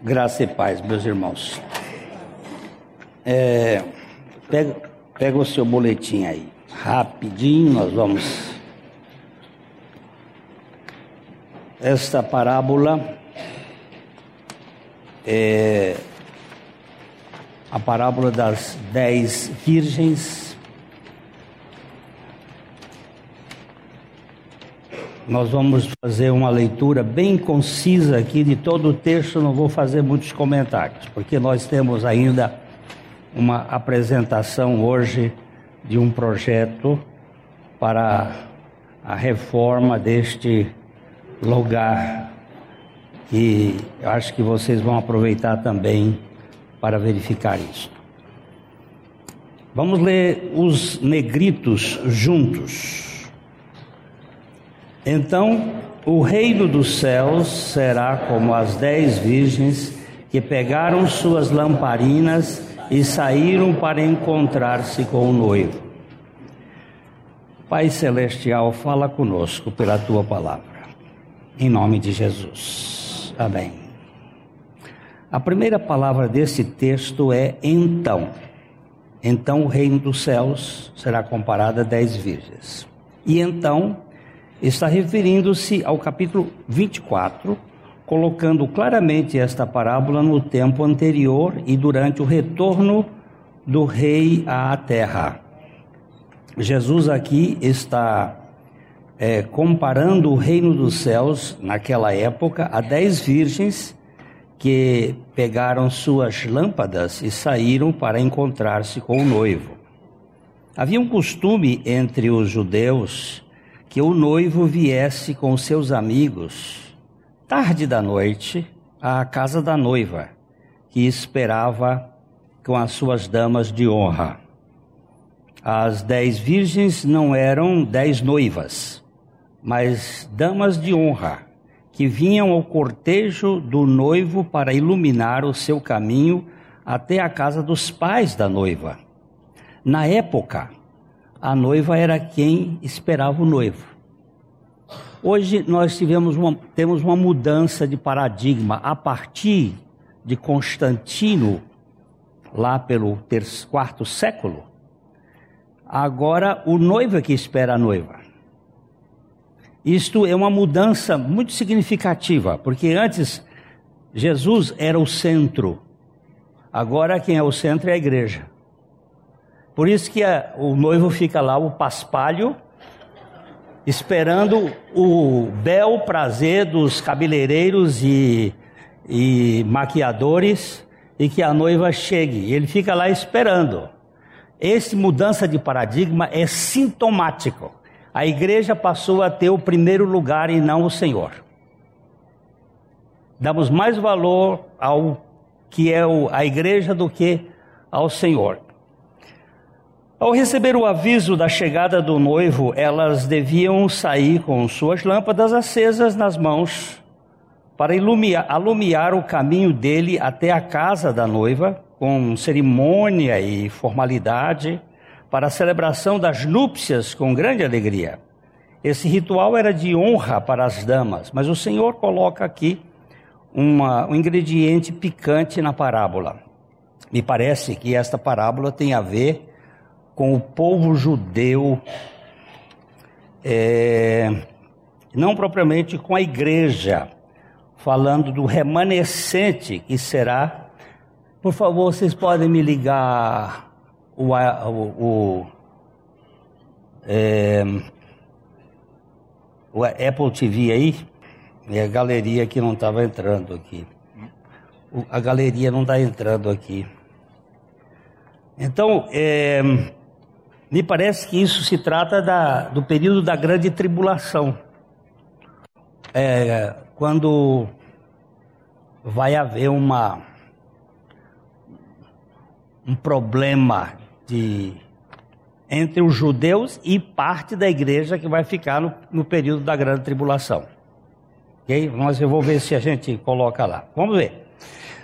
Graça e paz, meus irmãos. É, pega, pega o seu boletim aí. Rapidinho, nós vamos. Esta parábola é a parábola das dez virgens Nós vamos fazer uma leitura bem concisa aqui de todo o texto, não vou fazer muitos comentários, porque nós temos ainda uma apresentação hoje de um projeto para a reforma deste lugar. E acho que vocês vão aproveitar também para verificar isso. Vamos ler os negritos juntos. Então o reino dos céus será como as dez virgens que pegaram suas lamparinas e saíram para encontrar-se com o noivo. Pai Celestial, fala conosco pela tua palavra, em nome de Jesus. Amém. A primeira palavra desse texto é então. Então o reino dos céus será comparado a dez virgens. E então está referindo-se ao capítulo 24, colocando claramente esta parábola no tempo anterior e durante o retorno do rei à terra. Jesus aqui está é, comparando o reino dos céus, naquela época, a dez virgens que pegaram suas lâmpadas e saíram para encontrar-se com o noivo. Havia um costume entre os judeus que o noivo viesse com seus amigos, tarde da noite, à casa da noiva, que esperava com as suas damas de honra. As dez virgens não eram dez noivas, mas damas de honra, que vinham ao cortejo do noivo para iluminar o seu caminho até a casa dos pais da noiva. Na época, a noiva era quem esperava o noivo. Hoje nós tivemos uma, temos uma mudança de paradigma a partir de Constantino, lá pelo terço, quarto século. Agora o noivo é que espera a noiva. Isto é uma mudança muito significativa, porque antes Jesus era o centro, agora quem é o centro é a igreja. Por isso que a, o noivo fica lá, o paspalho, esperando o bel prazer dos cabeleireiros e, e maquiadores e que a noiva chegue. Ele fica lá esperando. Essa mudança de paradigma é sintomático. A igreja passou a ter o primeiro lugar e não o Senhor. Damos mais valor ao que é a igreja do que ao Senhor. Ao receber o aviso da chegada do noivo, elas deviam sair com suas lâmpadas acesas nas mãos para iluminar, alumiar o caminho dele até a casa da noiva, com cerimônia e formalidade, para a celebração das núpcias com grande alegria. Esse ritual era de honra para as damas, mas o Senhor coloca aqui uma, um ingrediente picante na parábola. Me parece que esta parábola tem a ver com o povo judeu, é, não propriamente com a igreja, falando do remanescente que será. Por favor, vocês podem me ligar o, o, o, é, o Apple TV aí? E a galeria que não estava entrando aqui. A galeria não está entrando aqui. Então, é, me parece que isso se trata da, do período da grande tribulação. É, quando vai haver uma, um problema de, entre os judeus e parte da igreja que vai ficar no, no período da grande tribulação. Ok? Mas eu vou ver se a gente coloca lá. Vamos ver.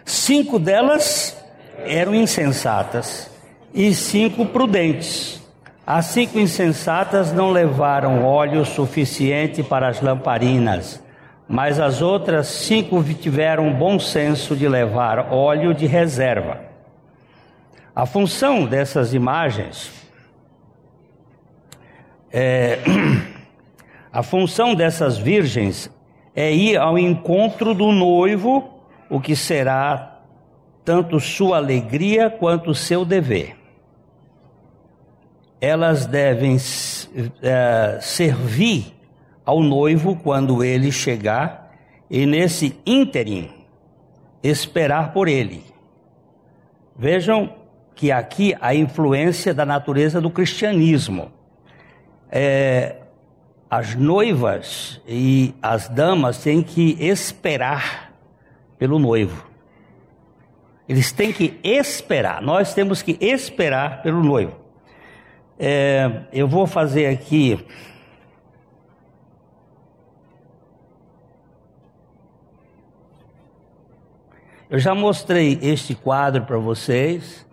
Cinco delas eram insensatas e cinco prudentes. As cinco insensatas não levaram óleo suficiente para as lamparinas, mas as outras cinco tiveram bom senso de levar óleo de reserva. A função dessas imagens é, a função dessas virgens é ir ao encontro do noivo, o que será tanto sua alegria quanto seu dever. Elas devem é, servir ao noivo quando ele chegar e nesse ínterim esperar por ele. Vejam que aqui a influência da natureza do cristianismo. É, as noivas e as damas têm que esperar pelo noivo. Eles têm que esperar, nós temos que esperar pelo noivo. É, eu vou fazer aqui Eu já mostrei este quadro para vocês.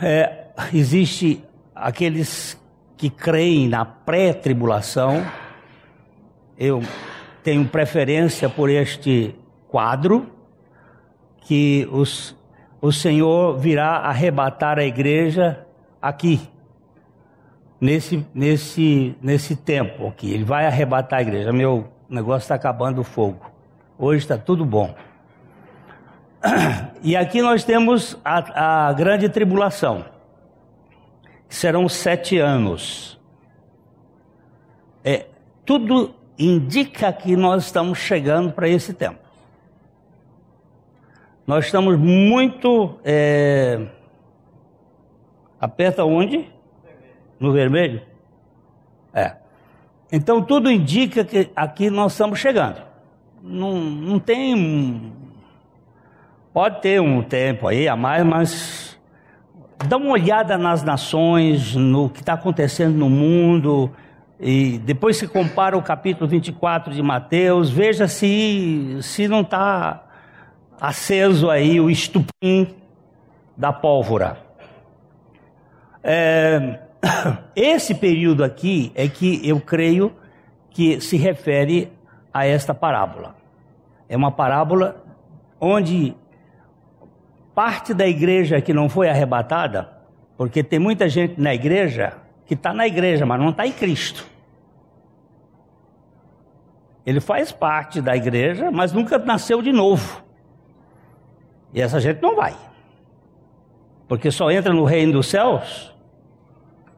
É, existe aqueles que creem na pré-tribulação. Eu tenho preferência por este quadro, que os, o Senhor virá arrebatar a igreja aqui, nesse, nesse, nesse tempo aqui. Ele vai arrebatar a igreja. Meu negócio está acabando o fogo. Hoje está tudo bom. E aqui nós temos a, a grande tribulação. Serão sete anos. É, tudo indica que nós estamos chegando para esse tempo. Nós estamos muito. É... Aperta onde? No vermelho? É. Então tudo indica que aqui nós estamos chegando. Não, não tem Pode ter um tempo aí a mais, mas dá uma olhada nas nações, no que está acontecendo no mundo, e depois se compara o capítulo 24 de Mateus, veja se, se não está aceso aí o estupim da pólvora. É, esse período aqui é que eu creio que se refere a esta parábola. É uma parábola onde parte da igreja que não foi arrebatada, porque tem muita gente na igreja que está na igreja, mas não está em Cristo. Ele faz parte da igreja, mas nunca nasceu de novo. E essa gente não vai. Porque só entra no reino dos céus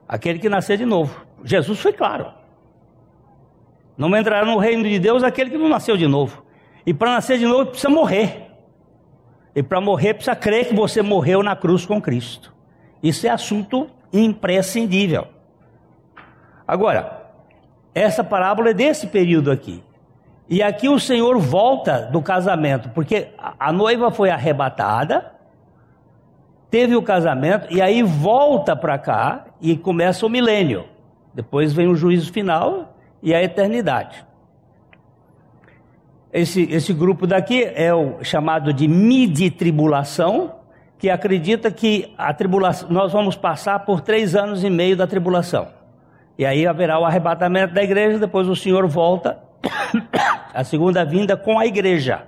aquele que nascer de novo. Jesus foi claro. Não entrará no reino de Deus aquele que não nasceu de novo. E para nascer de novo precisa morrer. E para morrer precisa crer que você morreu na cruz com Cristo. Isso é assunto imprescindível. Agora, essa parábola é desse período aqui. E aqui o Senhor volta do casamento, porque a noiva foi arrebatada, teve o casamento, e aí volta para cá e começa o milênio. Depois vem o juízo final e a eternidade. Esse, esse grupo daqui é o chamado de midi-tribulação, que acredita que a tribulação, nós vamos passar por três anos e meio da tribulação. E aí haverá o arrebatamento da igreja, depois o Senhor volta, a segunda vinda com a igreja.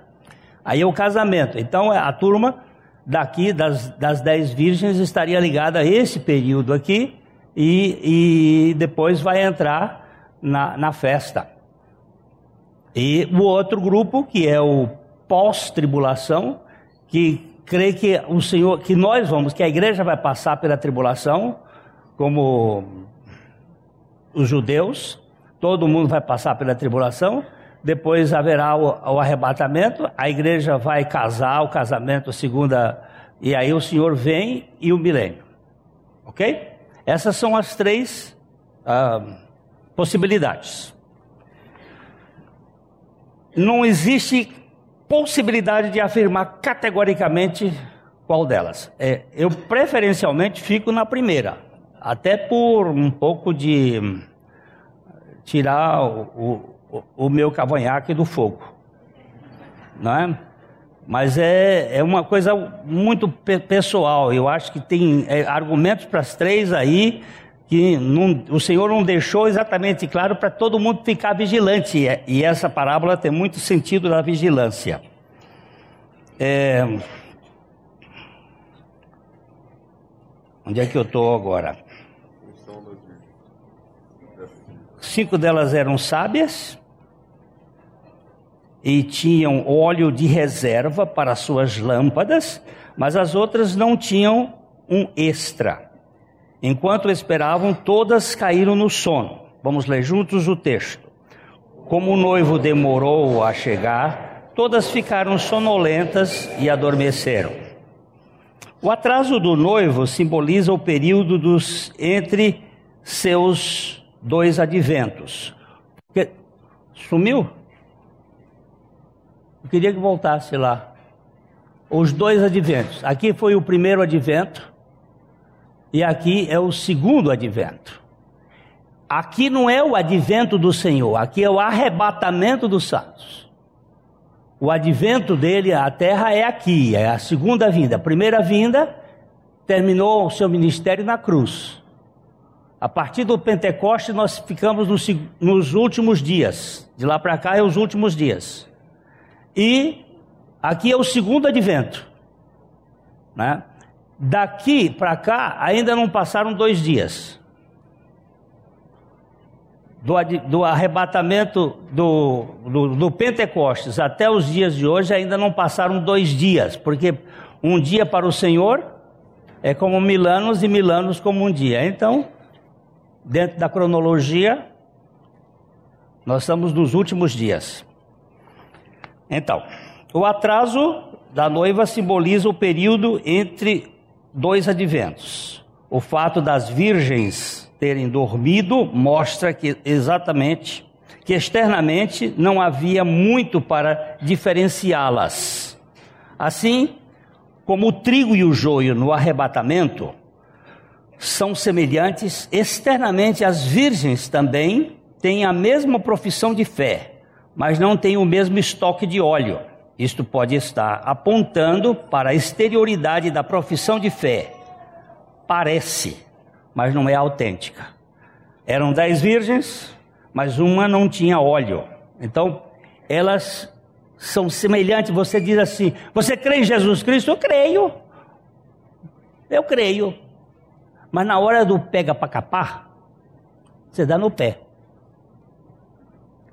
Aí é o casamento. Então a turma daqui, das, das dez virgens, estaria ligada a esse período aqui, e, e depois vai entrar na, na festa. E o outro grupo, que é o pós-tribulação, que crê que o Senhor, que nós vamos, que a igreja vai passar pela tribulação, como os judeus, todo mundo vai passar pela tribulação, depois haverá o, o arrebatamento, a igreja vai casar, o casamento, segunda, e aí o Senhor vem e o milênio. Ok? Essas são as três ah, possibilidades não existe possibilidade de afirmar categoricamente qual delas. É, eu preferencialmente fico na primeira, até por um pouco de tirar o, o, o meu cavanhaque do fogo, não é? Mas é, é uma coisa muito pessoal. Eu acho que tem é, argumentos para as três aí que não, o Senhor não deixou exatamente claro para todo mundo ficar vigilante. E essa parábola tem muito sentido da vigilância. É... Onde é que eu estou agora? Cinco delas eram sábias e tinham óleo de reserva para suas lâmpadas, mas as outras não tinham um extra. Enquanto esperavam, todas caíram no sono. Vamos ler juntos o texto. Como o noivo demorou a chegar, todas ficaram sonolentas e adormeceram. O atraso do noivo simboliza o período dos entre seus dois adventos. Sumiu? Eu queria que voltasse lá. Os dois adventos. Aqui foi o primeiro advento e aqui é o segundo advento. Aqui não é o advento do Senhor, aqui é o arrebatamento dos santos. O advento dele à terra é aqui, é a segunda vinda. A primeira vinda terminou o seu ministério na cruz. A partir do Pentecoste nós ficamos nos, nos últimos dias. De lá para cá é os últimos dias. E aqui é o segundo advento. Né? Daqui para cá ainda não passaram dois dias. Do, do arrebatamento do, do, do, Pentecostes até os dias de hoje ainda não passaram dois dias, porque um dia para o Senhor é como mil anos e mil anos como um dia. Então, dentro da cronologia, nós estamos nos últimos dias. Então, o atraso da noiva simboliza o período entre dois adventos. O fato das virgens terem dormido mostra que exatamente que externamente não havia muito para diferenciá-las. Assim, como o trigo e o joio no arrebatamento são semelhantes, externamente as virgens também têm a mesma profissão de fé mas não tem o mesmo estoque de óleo. Isto pode estar apontando para a exterioridade da profissão de fé. Parece, mas não é autêntica. Eram dez virgens, mas uma não tinha óleo. Então, elas são semelhantes. Você diz assim: Você crê em Jesus Cristo? Eu creio. Eu creio. Mas na hora do pega para capar, você dá no pé.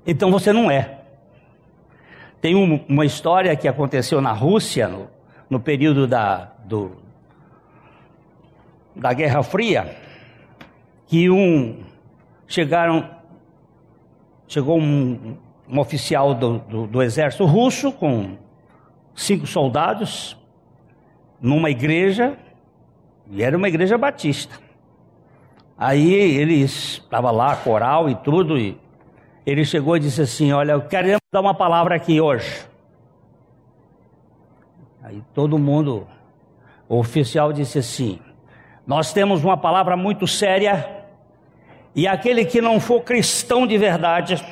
Então você não é. Tem um, uma história que aconteceu na Rússia, no, no período da, do, da Guerra Fria, que um chegaram chegou um, um oficial do, do, do, exército russo com cinco soldados numa igreja e era uma igreja batista. Aí eles estava lá coral e tudo e ele chegou e disse assim: Olha, eu quero dar uma palavra aqui hoje. Aí todo mundo, o oficial disse assim: Nós temos uma palavra muito séria, e aquele que não for cristão de verdade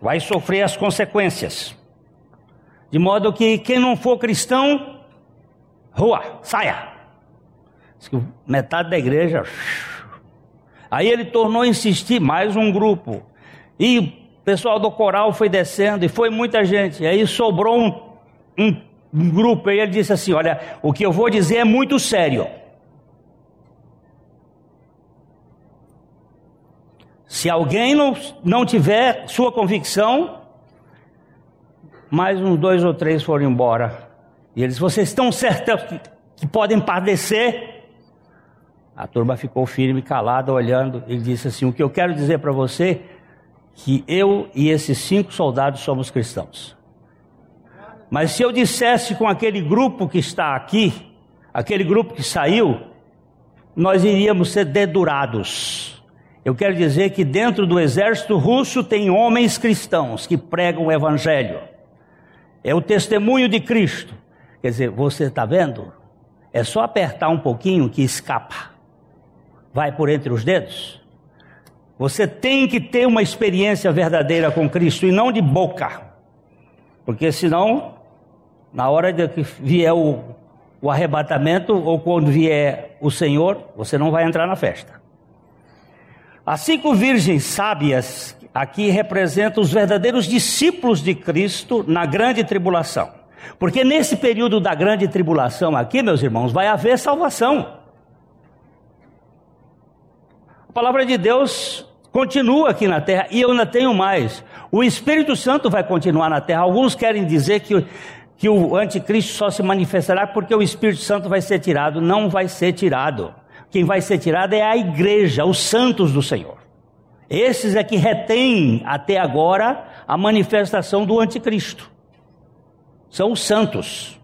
vai sofrer as consequências. De modo que quem não for cristão, rua, saia. Metade da igreja. Aí ele tornou a insistir mais um grupo. E o pessoal do coral foi descendo e foi muita gente. E aí sobrou um, um, um grupo e ele disse assim: Olha, o que eu vou dizer é muito sério. Se alguém não, não tiver sua convicção, mais uns dois ou três foram embora. E eles, vocês estão certos que, que podem padecer? A turma ficou firme, calada, olhando. Ele disse assim: O que eu quero dizer para você que eu e esses cinco soldados somos cristãos. Mas se eu dissesse com aquele grupo que está aqui, aquele grupo que saiu, nós iríamos ser dedurados. Eu quero dizer que dentro do exército russo tem homens cristãos que pregam o evangelho. É o testemunho de Cristo. Quer dizer, você está vendo? É só apertar um pouquinho que escapa. Vai por entre os dedos. Você tem que ter uma experiência verdadeira com Cristo e não de boca. Porque senão, na hora de que vier o, o arrebatamento ou quando vier o Senhor, você não vai entrar na festa. As cinco virgens sábias aqui representam os verdadeiros discípulos de Cristo na grande tribulação. Porque nesse período da grande tribulação aqui, meus irmãos, vai haver salvação. A palavra de Deus continua aqui na terra e eu ainda tenho mais. O Espírito Santo vai continuar na terra. Alguns querem dizer que, que o anticristo só se manifestará porque o Espírito Santo vai ser tirado. Não vai ser tirado. Quem vai ser tirado é a igreja, os santos do Senhor. Esses é que retêm até agora a manifestação do anticristo. São os santos.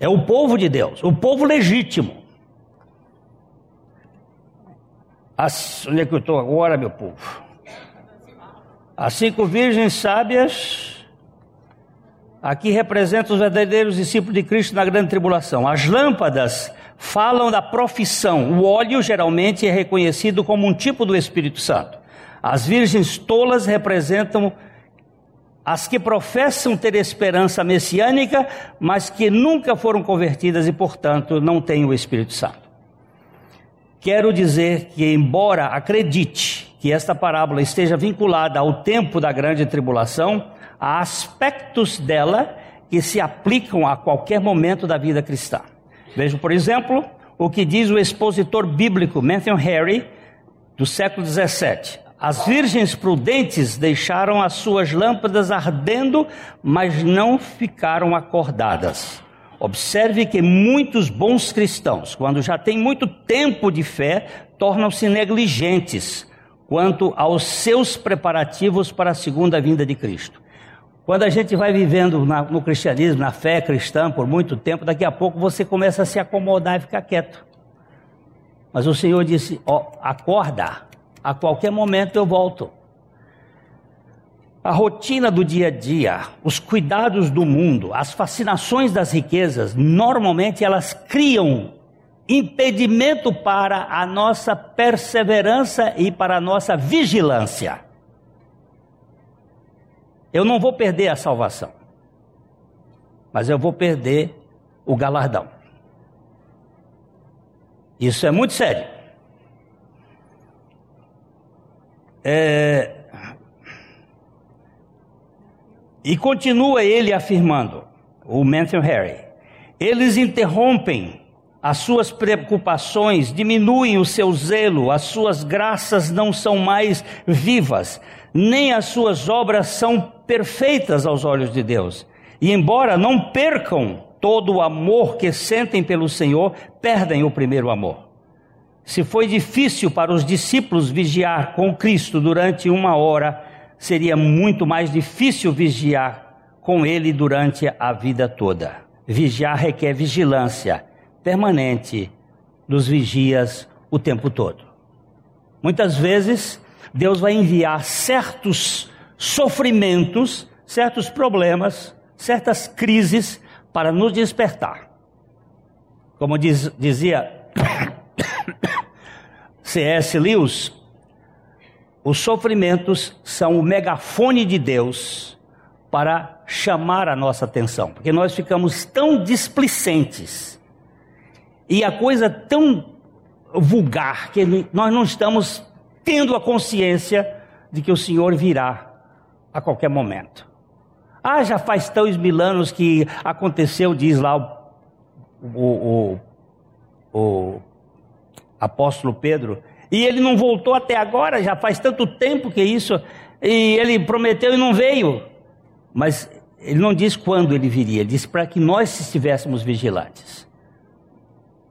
É o povo de Deus, o povo legítimo. Onde é que eu estou agora, meu povo? As cinco virgens sábias, aqui representam os verdadeiros discípulos de Cristo na grande tribulação. As lâmpadas falam da profissão. O óleo geralmente é reconhecido como um tipo do Espírito Santo. As virgens tolas representam as que professam ter esperança messiânica, mas que nunca foram convertidas e, portanto, não têm o Espírito Santo. Quero dizer que, embora acredite que esta parábola esteja vinculada ao tempo da grande tribulação, há aspectos dela que se aplicam a qualquer momento da vida cristã. Vejam, por exemplo, o que diz o expositor bíblico Matthew Henry, do século 17. As virgens prudentes deixaram as suas lâmpadas ardendo, mas não ficaram acordadas. Observe que muitos bons cristãos, quando já têm muito tempo de fé, tornam-se negligentes quanto aos seus preparativos para a segunda vinda de Cristo. Quando a gente vai vivendo na, no cristianismo, na fé cristã por muito tempo, daqui a pouco você começa a se acomodar e ficar quieto. Mas o Senhor disse: ó, acorda, a qualquer momento eu volto. A rotina do dia a dia, os cuidados do mundo, as fascinações das riquezas, normalmente elas criam impedimento para a nossa perseverança e para a nossa vigilância. Eu não vou perder a salvação, mas eu vou perder o galardão. Isso é muito sério. É... E continua ele afirmando, o Matthew Harry, eles interrompem as suas preocupações, diminuem o seu zelo, as suas graças não são mais vivas, nem as suas obras são perfeitas aos olhos de Deus. E embora não percam todo o amor que sentem pelo Senhor, perdem o primeiro amor. Se foi difícil para os discípulos vigiar com Cristo durante uma hora, seria muito mais difícil vigiar com Ele durante a vida toda. Vigiar requer vigilância permanente dos vigias o tempo todo. Muitas vezes, Deus vai enviar certos sofrimentos, certos problemas, certas crises para nos despertar. Como diz, dizia C.S. Lewis, os sofrimentos são o megafone de Deus para chamar a nossa atenção, porque nós ficamos tão displicentes e a coisa tão vulgar que nós não estamos tendo a consciência de que o Senhor virá a qualquer momento. Ah, já faz tão mil anos que aconteceu, diz lá o, o, o, o apóstolo Pedro, e ele não voltou até agora, já faz tanto tempo que isso, e ele prometeu e não veio. Mas ele não diz quando ele viria, ele disse para que nós estivéssemos vigilantes.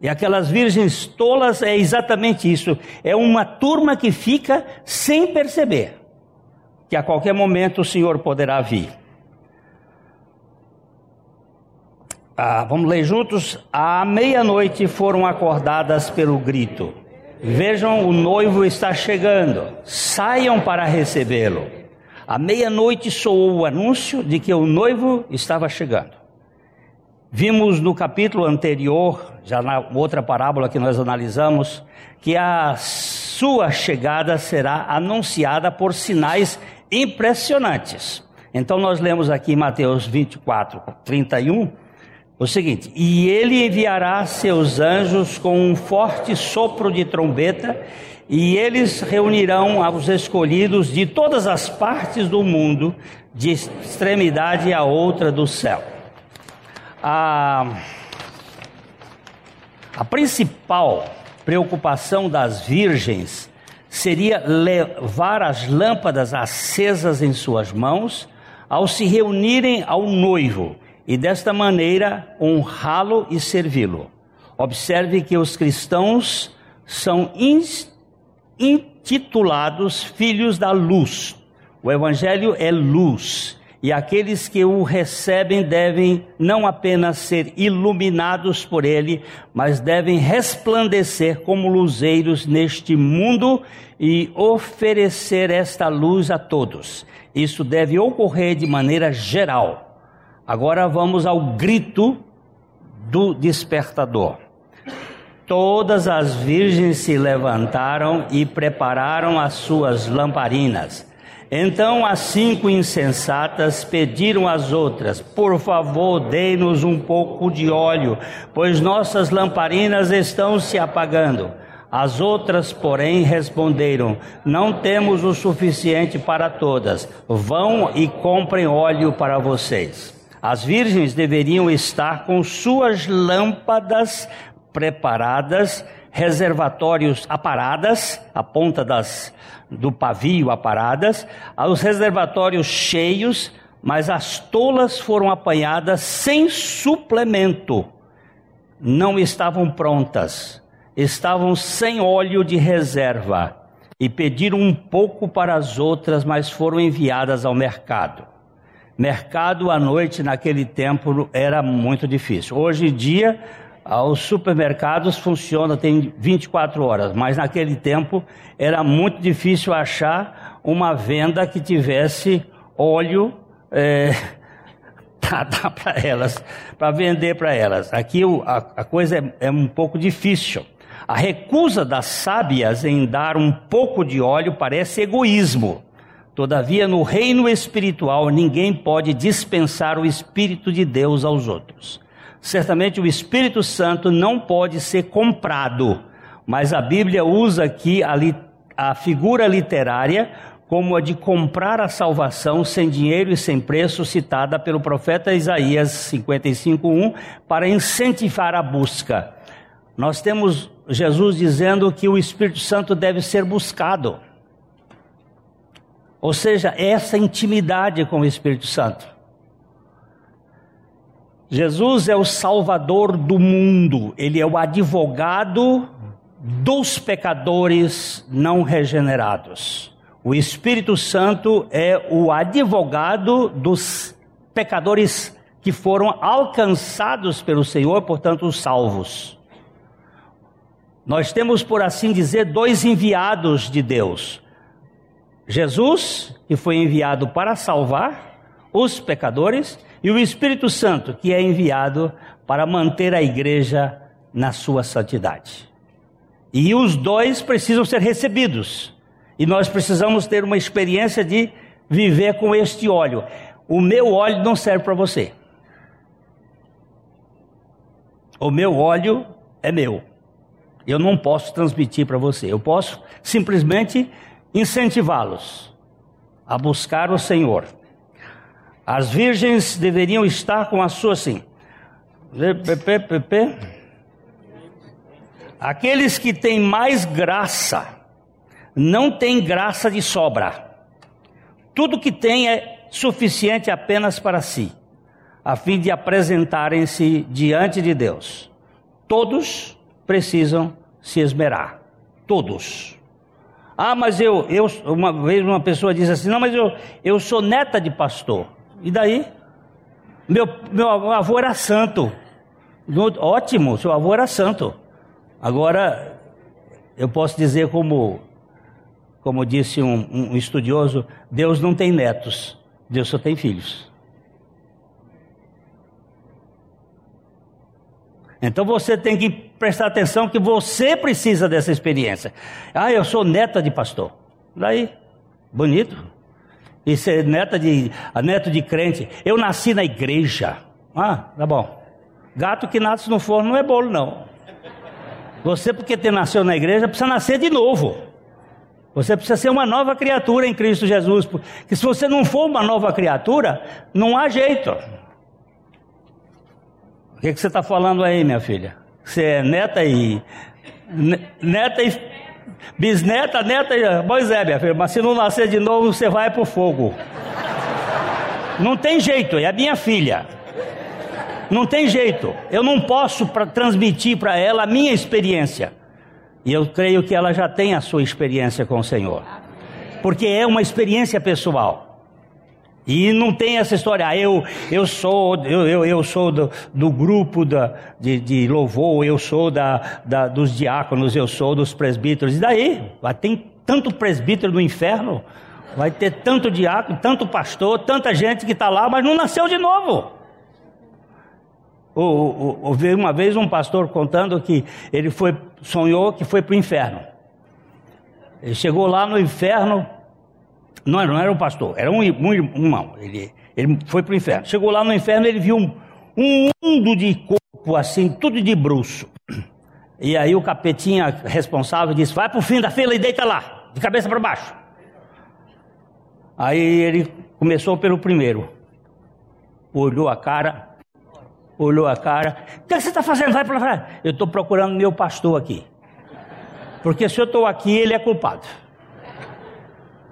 E aquelas virgens tolas é exatamente isso. É uma turma que fica sem perceber que a qualquer momento o Senhor poderá vir. Ah, vamos ler juntos? À meia-noite foram acordadas pelo grito: Vejam, o noivo está chegando, saiam para recebê-lo. À meia-noite soou o anúncio de que o noivo estava chegando. Vimos no capítulo anterior, já na outra parábola que nós analisamos, que a sua chegada será anunciada por sinais impressionantes. Então nós lemos aqui em Mateus 24, 31, o seguinte: E ele enviará seus anjos com um forte sopro de trombeta, e eles reunirão os escolhidos de todas as partes do mundo, de extremidade a outra do céu. A, a principal preocupação das virgens seria levar as lâmpadas acesas em suas mãos ao se reunirem ao noivo e desta maneira honrá-lo e servi-lo. Observe que os cristãos são intitulados filhos da luz. O evangelho é luz e aqueles que o recebem devem não apenas ser iluminados por ele, mas devem resplandecer como luzeiros neste mundo e oferecer esta luz a todos. Isso deve ocorrer de maneira geral. Agora vamos ao grito do despertador. Todas as virgens se levantaram e prepararam as suas lamparinas. Então as cinco insensatas pediram às outras: Por favor, dê-nos um pouco de óleo, pois nossas lamparinas estão se apagando. As outras, porém, responderam: Não temos o suficiente para todas. Vão e comprem óleo para vocês. As virgens deveriam estar com suas lâmpadas preparadas, reservatórios aparadas, a ponta das do pavio aparadas, os reservatórios cheios, mas as tolas foram apanhadas sem suplemento. Não estavam prontas, estavam sem óleo de reserva e pediram um pouco para as outras, mas foram enviadas ao mercado. Mercado à noite naquele tempo era muito difícil. Hoje em dia, os supermercados funcionam, tem 24 horas, mas naquele tempo era muito difícil achar uma venda que tivesse óleo é, para dar para elas, para vender para elas. Aqui a, a coisa é, é um pouco difícil. A recusa das sábias em dar um pouco de óleo parece egoísmo. Todavia, no reino espiritual, ninguém pode dispensar o Espírito de Deus aos outros. Certamente o Espírito Santo não pode ser comprado, mas a Bíblia usa aqui a, li, a figura literária como a de comprar a salvação sem dinheiro e sem preço, citada pelo profeta Isaías 55:1, para incentivar a busca. Nós temos Jesus dizendo que o Espírito Santo deve ser buscado. Ou seja, essa intimidade com o Espírito Santo. Jesus é o Salvador do mundo, ele é o advogado dos pecadores não regenerados. O Espírito Santo é o advogado dos pecadores que foram alcançados pelo Senhor, portanto, os salvos. Nós temos, por assim dizer, dois enviados de Deus: Jesus, que foi enviado para salvar os pecadores, e o Espírito Santo, que é enviado para manter a igreja na sua santidade. E os dois precisam ser recebidos. E nós precisamos ter uma experiência de viver com este óleo. O meu óleo não serve para você. O meu óleo é meu. Eu não posso transmitir para você. Eu posso simplesmente incentivá-los a buscar o Senhor. As virgens deveriam estar com a sua assim. Aqueles que têm mais graça não têm graça de sobra. Tudo que têm é suficiente apenas para si, a fim de apresentarem-se diante de Deus. Todos precisam se esmerar. Todos. Ah, mas eu, eu uma vez uma pessoa disse assim: não, mas eu, eu sou neta de pastor. E daí? Meu, meu avô era santo. Ótimo, seu avô era santo. Agora, eu posso dizer como, como disse um, um estudioso, Deus não tem netos, Deus só tem filhos. Então você tem que prestar atenção que você precisa dessa experiência. Ah, eu sou neta de pastor. Daí, bonito e ser neta de, neto de crente. Eu nasci na igreja. Ah, tá bom. Gato que nasce no forno não é bolo, não. Você, porque ter nasceu na igreja, precisa nascer de novo. Você precisa ser uma nova criatura em Cristo Jesus. Porque se você não for uma nova criatura, não há jeito. O que, que você está falando aí, minha filha? Você é neta e. Neta e. Bisneta, neta e. Pois é, minha filha, mas se não nascer de novo, você vai para o fogo. Não tem jeito, é a minha filha. Não tem jeito. Eu não posso pra, transmitir para ela a minha experiência. E eu creio que ela já tem a sua experiência com o Senhor. Porque é uma experiência pessoal. E não tem essa história, ah, eu, eu sou, eu, eu, eu sou do, do grupo da, de, de louvor, eu sou da, da, dos diáconos, eu sou dos presbíteros. E daí? Tem tanto presbítero no inferno, vai ter tanto diácono, tanto pastor, tanta gente que está lá, mas não nasceu de novo. Ouvi uma vez um pastor contando que ele foi, sonhou que foi para o inferno. Ele chegou lá no inferno, não não era um pastor, era um, um irmão. Ele, ele foi para o inferno. Chegou lá no inferno, ele viu um, um mundo de corpo assim, tudo de bruxo. E aí o capetinha responsável disse: Vai para o fim da fila e deita lá, de cabeça para baixo. Aí ele começou pelo primeiro, olhou a cara, olhou a cara. O que você está fazendo? Vai para lá. Eu estou procurando meu pastor aqui. Porque se eu estou aqui, ele é culpado.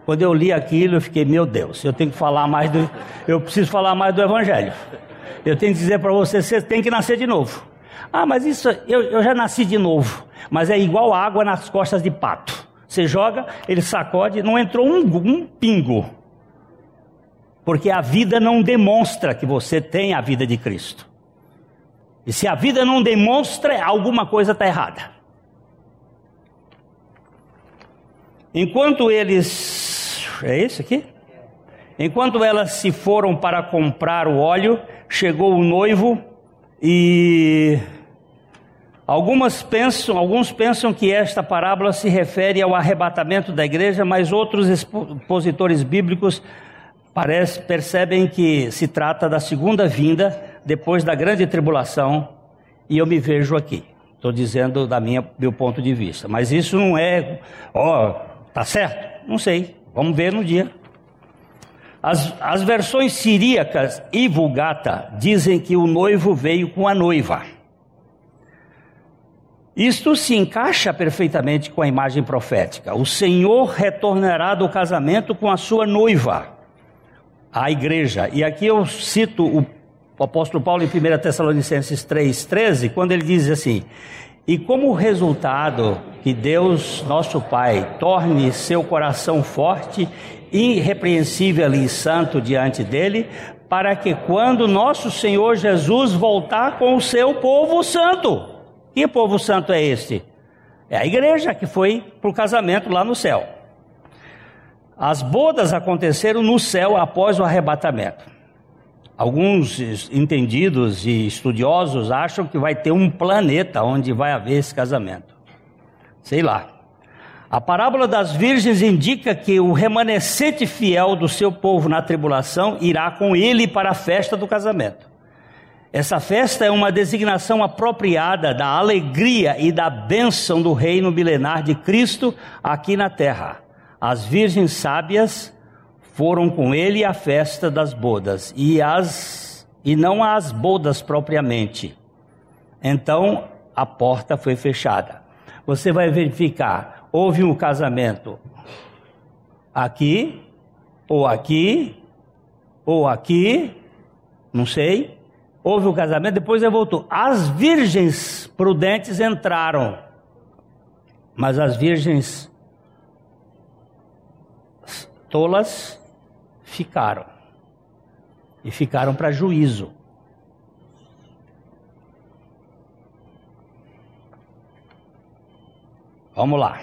Quando eu li aquilo, eu fiquei, meu Deus, eu tenho que falar mais do. Eu preciso falar mais do Evangelho. Eu tenho que dizer para você, você tem que nascer de novo. Ah, mas isso, eu, eu já nasci de novo. Mas é igual água nas costas de pato. Você joga, ele sacode, não entrou um, um pingo. Porque a vida não demonstra que você tem a vida de Cristo. E se a vida não demonstra, alguma coisa está errada. Enquanto eles. É esse aqui? Enquanto elas se foram para comprar o óleo, chegou o noivo e. Algumas pensam, alguns pensam que esta parábola se refere ao arrebatamento da igreja, mas outros expositores bíblicos parece, percebem que se trata da segunda vinda depois da grande tribulação e eu me vejo aqui. Estou dizendo da minha meu ponto de vista, mas isso não é, ó, oh, tá certo? Não sei. Vamos ver no dia. As, as versões siríacas e vulgata dizem que o noivo veio com a noiva. Isto se encaixa perfeitamente com a imagem profética. O Senhor retornará do casamento com a sua noiva à igreja. E aqui eu cito o apóstolo Paulo em 1 Tessalonicenses 3,13, quando ele diz assim: E como resultado que Deus, nosso Pai, torne seu coração forte, irrepreensível e santo diante dele, para que quando nosso Senhor Jesus voltar com o seu povo santo, que povo santo é este? É a igreja que foi para o casamento lá no céu. As bodas aconteceram no céu após o arrebatamento. Alguns entendidos e estudiosos acham que vai ter um planeta onde vai haver esse casamento. Sei lá. A parábola das virgens indica que o remanescente fiel do seu povo na tribulação irá com ele para a festa do casamento. Essa festa é uma designação apropriada da alegria e da bênção do reino milenar de Cristo aqui na terra. As virgens sábias foram com ele à festa das bodas e as e não às bodas propriamente. Então a porta foi fechada. Você vai verificar, houve um casamento aqui ou aqui ou aqui, não sei. Houve o um casamento, depois ele voltou. As virgens prudentes entraram, mas as virgens tolas ficaram. E ficaram para juízo. Vamos lá.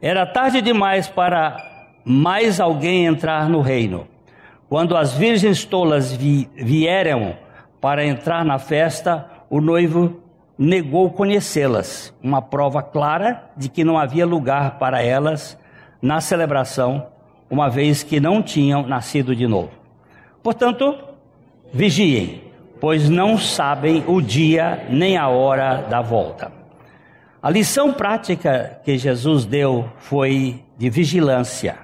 Era tarde demais para mais alguém entrar no reino. Quando as virgens tolas vi, vieram para entrar na festa, o noivo negou conhecê-las, uma prova clara de que não havia lugar para elas na celebração, uma vez que não tinham nascido de novo. Portanto, vigiem, pois não sabem o dia nem a hora da volta. A lição prática que Jesus deu foi de vigilância,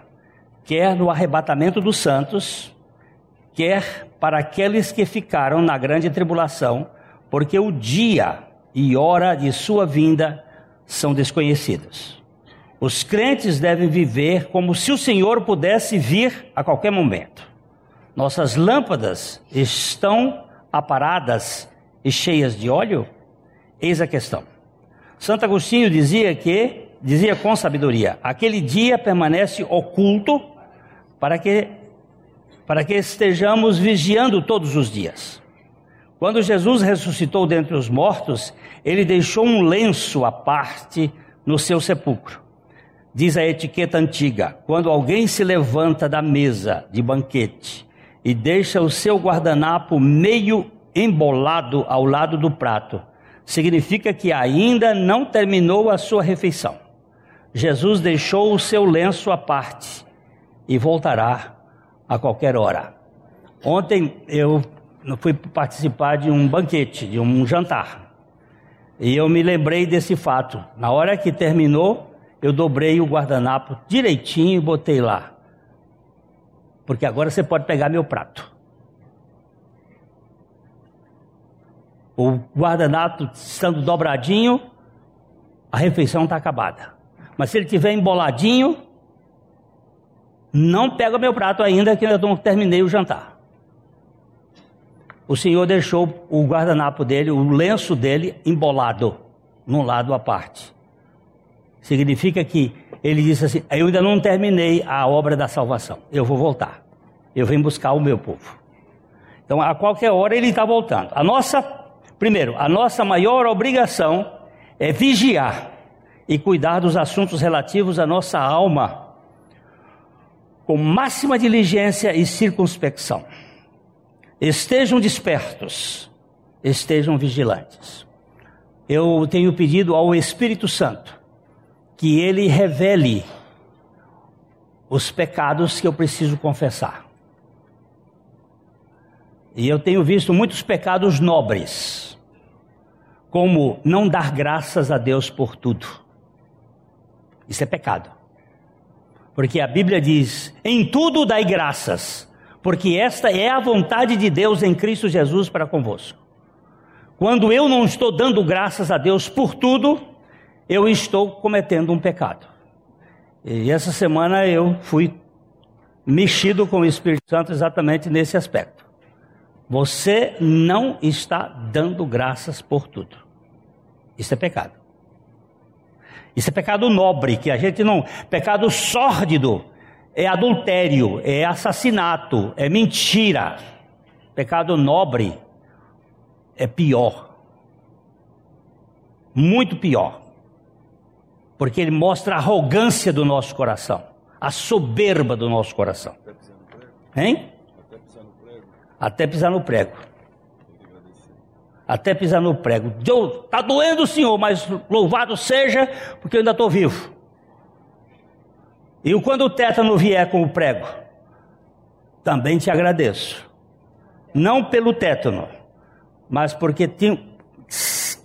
quer no arrebatamento dos santos, quer para aqueles que ficaram na grande tribulação, porque o dia e hora de sua vinda são desconhecidos. Os crentes devem viver como se o Senhor pudesse vir a qualquer momento. Nossas lâmpadas estão aparadas e cheias de óleo? Eis a questão. Santo Agostinho dizia que, dizia com sabedoria, aquele dia permanece oculto para que, para que estejamos vigiando todos os dias. Quando Jesus ressuscitou dentre os mortos, ele deixou um lenço à parte no seu sepulcro. Diz a etiqueta antiga: quando alguém se levanta da mesa de banquete e deixa o seu guardanapo meio embolado ao lado do prato, significa que ainda não terminou a sua refeição. Jesus deixou o seu lenço à parte e voltará a qualquer hora. Ontem eu fui participar de um banquete, de um jantar. E eu me lembrei desse fato. Na hora que terminou, eu dobrei o guardanapo direitinho e botei lá. Porque agora você pode pegar meu prato. O guardanapo estando dobradinho, a refeição está acabada. Mas se ele tiver emboladinho, não pega meu prato ainda, que eu não terminei o jantar o Senhor deixou o guardanapo dele, o lenço dele, embolado num lado à parte. Significa que ele disse assim: Eu ainda não terminei a obra da salvação, eu vou voltar. Eu venho buscar o meu povo. Então, a qualquer hora ele está voltando. A nossa, primeiro, a nossa maior obrigação é vigiar e cuidar dos assuntos relativos à nossa alma com máxima diligência e circunspecção. Estejam despertos, estejam vigilantes. Eu tenho pedido ao Espírito Santo que ele revele os pecados que eu preciso confessar. E eu tenho visto muitos pecados nobres, como não dar graças a Deus por tudo. Isso é pecado. Porque a Bíblia diz: em tudo dai graças, porque esta é a vontade de Deus em Cristo Jesus para convosco. Quando eu não estou dando graças a Deus por tudo, eu estou cometendo um pecado. E essa semana eu fui mexido com o Espírito Santo exatamente nesse aspecto. Você não está dando graças por tudo. Isso é pecado. Isso é pecado nobre, que a gente não. Pecado sórdido, é adultério, é assassinato, é mentira. Pecado nobre é pior. Muito pior. Porque ele mostra a arrogância do nosso coração, a soberba do nosso coração. Hein? Até pisar no prego. Até pisar no prego. Está doendo, Senhor, mas louvado seja, porque eu ainda estou vivo. E quando o tétano vier com o prego, também te agradeço. Não pelo tétano, mas porque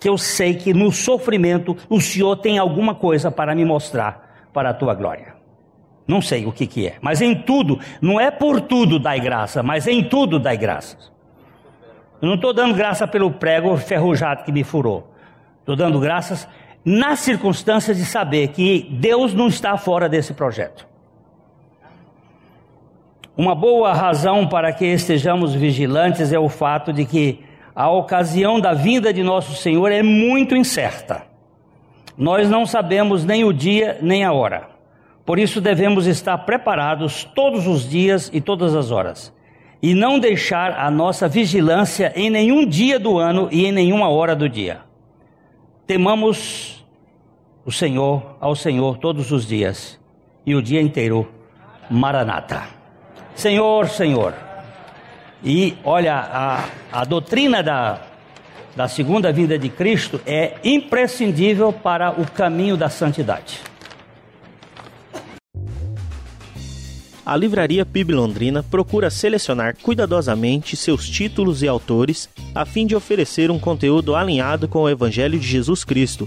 que eu sei que no sofrimento o Senhor tem alguma coisa para me mostrar para a tua glória. Não sei o que, que é, mas em tudo, não é por tudo dai graça, mas em tudo dai graças. Eu não estou dando graça pelo prego ferrujado que me furou. Estou dando graças nas circunstâncias de saber que Deus não está fora desse projeto. Uma boa razão para que estejamos vigilantes é o fato de que a ocasião da vinda de nosso Senhor é muito incerta. Nós não sabemos nem o dia nem a hora. Por isso devemos estar preparados todos os dias e todas as horas, e não deixar a nossa vigilância em nenhum dia do ano e em nenhuma hora do dia. Temamos o Senhor, ao Senhor todos os dias e o dia inteiro. Maranata. Senhor, Senhor. E olha, a, a doutrina da, da segunda vinda de Cristo é imprescindível para o caminho da santidade. a Livraria PIB Londrina procura selecionar cuidadosamente seus títulos e autores a fim de oferecer um conteúdo alinhado com o Evangelho de Jesus Cristo.